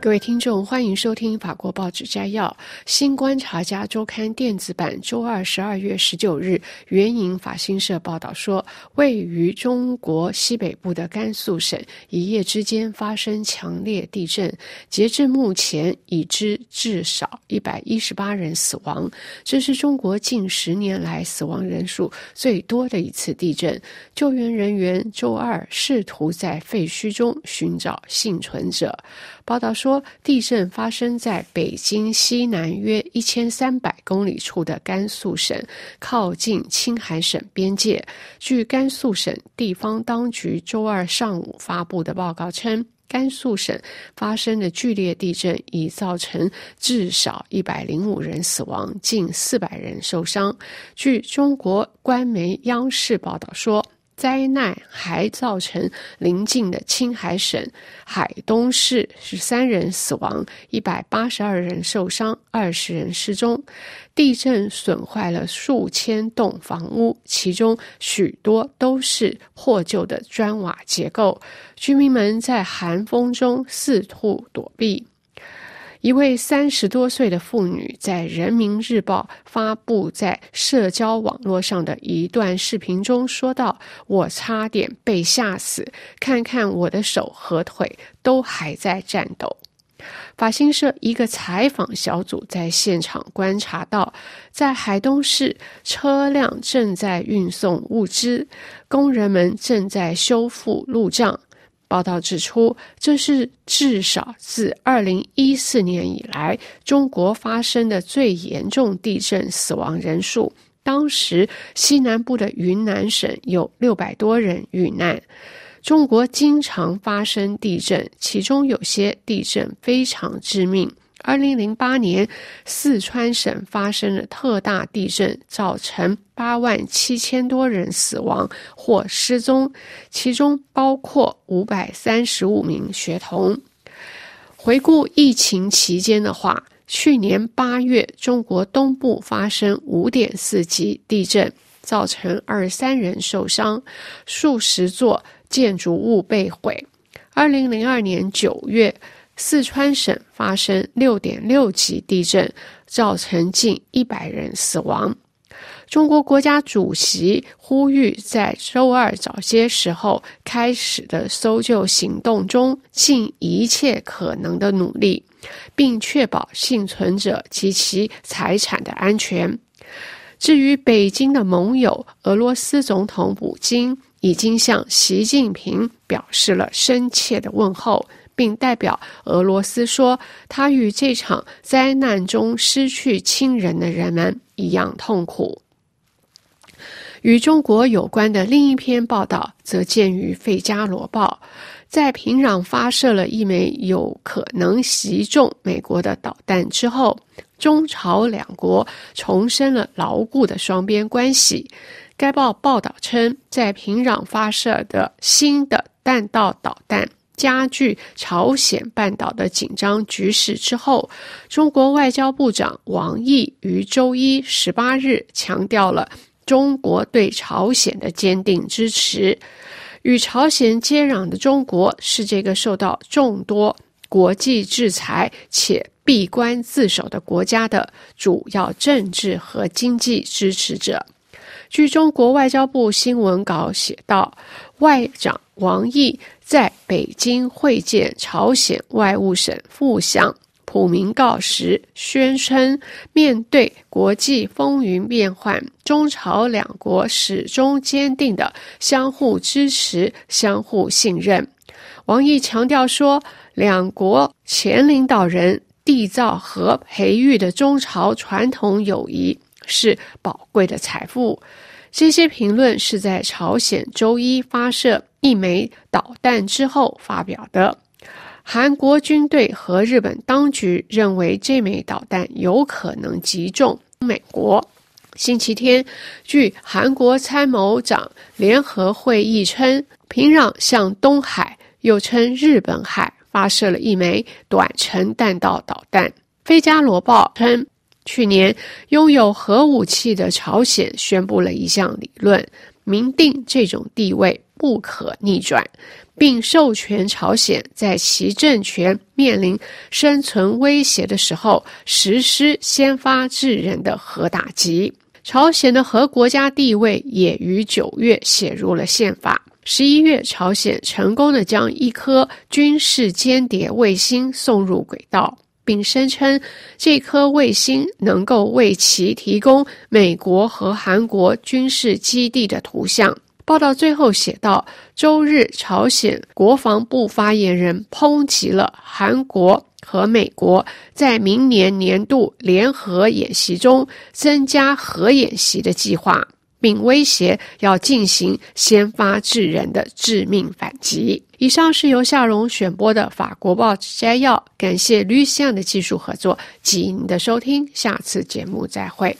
各位听众，欢迎收听法国报纸摘要。新观察家周刊电子版周二十二月十九日援引法新社报道说，位于中国西北部的甘肃省一夜之间发生强烈地震，截至目前已知至少一百一十八人死亡，这是中国近十年来死亡人数最多的一次地震。救援人员周二试图在废墟中寻找幸存者。报道说，说地震发生在北京西南约一千三百公里处的甘肃省，靠近青海省边界。据甘肃省地方当局周二上午发布的报告称，甘肃省发生的剧烈地震已造成至少一百零五人死亡，近四百人受伤。据中国官媒央视报道说。灾难还造成邻近的青海省海东市十三人死亡，一百八十二人受伤，二十人失踪。地震损坏了数千栋房屋，其中许多都是破旧的砖瓦结构，居民们在寒风中四处躲避。一位三十多岁的妇女在《人民日报》发布在社交网络上的一段视频中说道：“我差点被吓死，看看我的手和腿都还在颤抖。”法新社一个采访小组在现场观察到，在海东市，车辆正在运送物资，工人们正在修复路障。报道指出，这是至少自二零一四年以来中国发生的最严重地震死亡人数。当时西南部的云南省有六百多人遇难。中国经常发生地震，其中有些地震非常致命。二零零八年，四川省发生了特大地震，造成八万七千多人死亡或失踪，其中包括五百三十五名学童。回顾疫情期间的话，去年八月，中国东部发生五点四级地震，造成二十三人受伤，数十座建筑物被毁。二零零二年九月。四川省发生六点六级地震，造成近一百人死亡。中国国家主席呼吁在周二早些时候开始的搜救行动中尽一切可能的努力，并确保幸存者及其财产的安全。至于北京的盟友，俄罗斯总统普京已经向习近平表示了深切的问候。并代表俄罗斯说，他与这场灾难中失去亲人的人们一样痛苦。与中国有关的另一篇报道则见于《费加罗报》。在平壤发射了一枚有可能袭中美国的导弹之后，中朝两国重申了牢固的双边关系。该报报道称，在平壤发射的新的弹道导弹。加剧朝鲜半岛的紧张局势之后，中国外交部长王毅于周一十八日强调了中国对朝鲜的坚定支持。与朝鲜接壤的中国是这个受到众多国际制裁且闭关自守的国家的主要政治和经济支持者。据中国外交部新闻稿写道，外长王毅。在北京会见朝鲜外务省副相普明告时，宣称面对国际风云变幻，中朝两国始终坚定的相互支持、相互信任。王毅强调说，两国前领导人缔造和培育的中朝传统友谊是宝贵的财富。这些评论是在朝鲜周一发射。一枚导弹之后发表的，韩国军队和日本当局认为这枚导弹有可能击中美国。星期天，据韩国参谋长联合会议称，平壤向东海（又称日本海）发射了一枚短程弹道导弹。《费加罗报》称，去年拥有核武器的朝鲜宣布了一项理论，明定这种地位。不可逆转，并授权朝鲜在其政权面临生存威胁的时候实施先发制人的核打击。朝鲜的核国家地位也于九月写入了宪法。十一月，朝鲜成功的将一颗军事间谍卫星送入轨道，并声称这颗卫星能够为其提供美国和韩国军事基地的图像。报道最后写道：周日，朝鲜国防部发言人抨击了韩国。和美国在明年年度联合演习中增加核演习的计划，并威胁要进行先发制人的致命反击。以上是由夏荣选播的法国报摘要，感谢绿象的技术合作及您的收听，下次节目再会。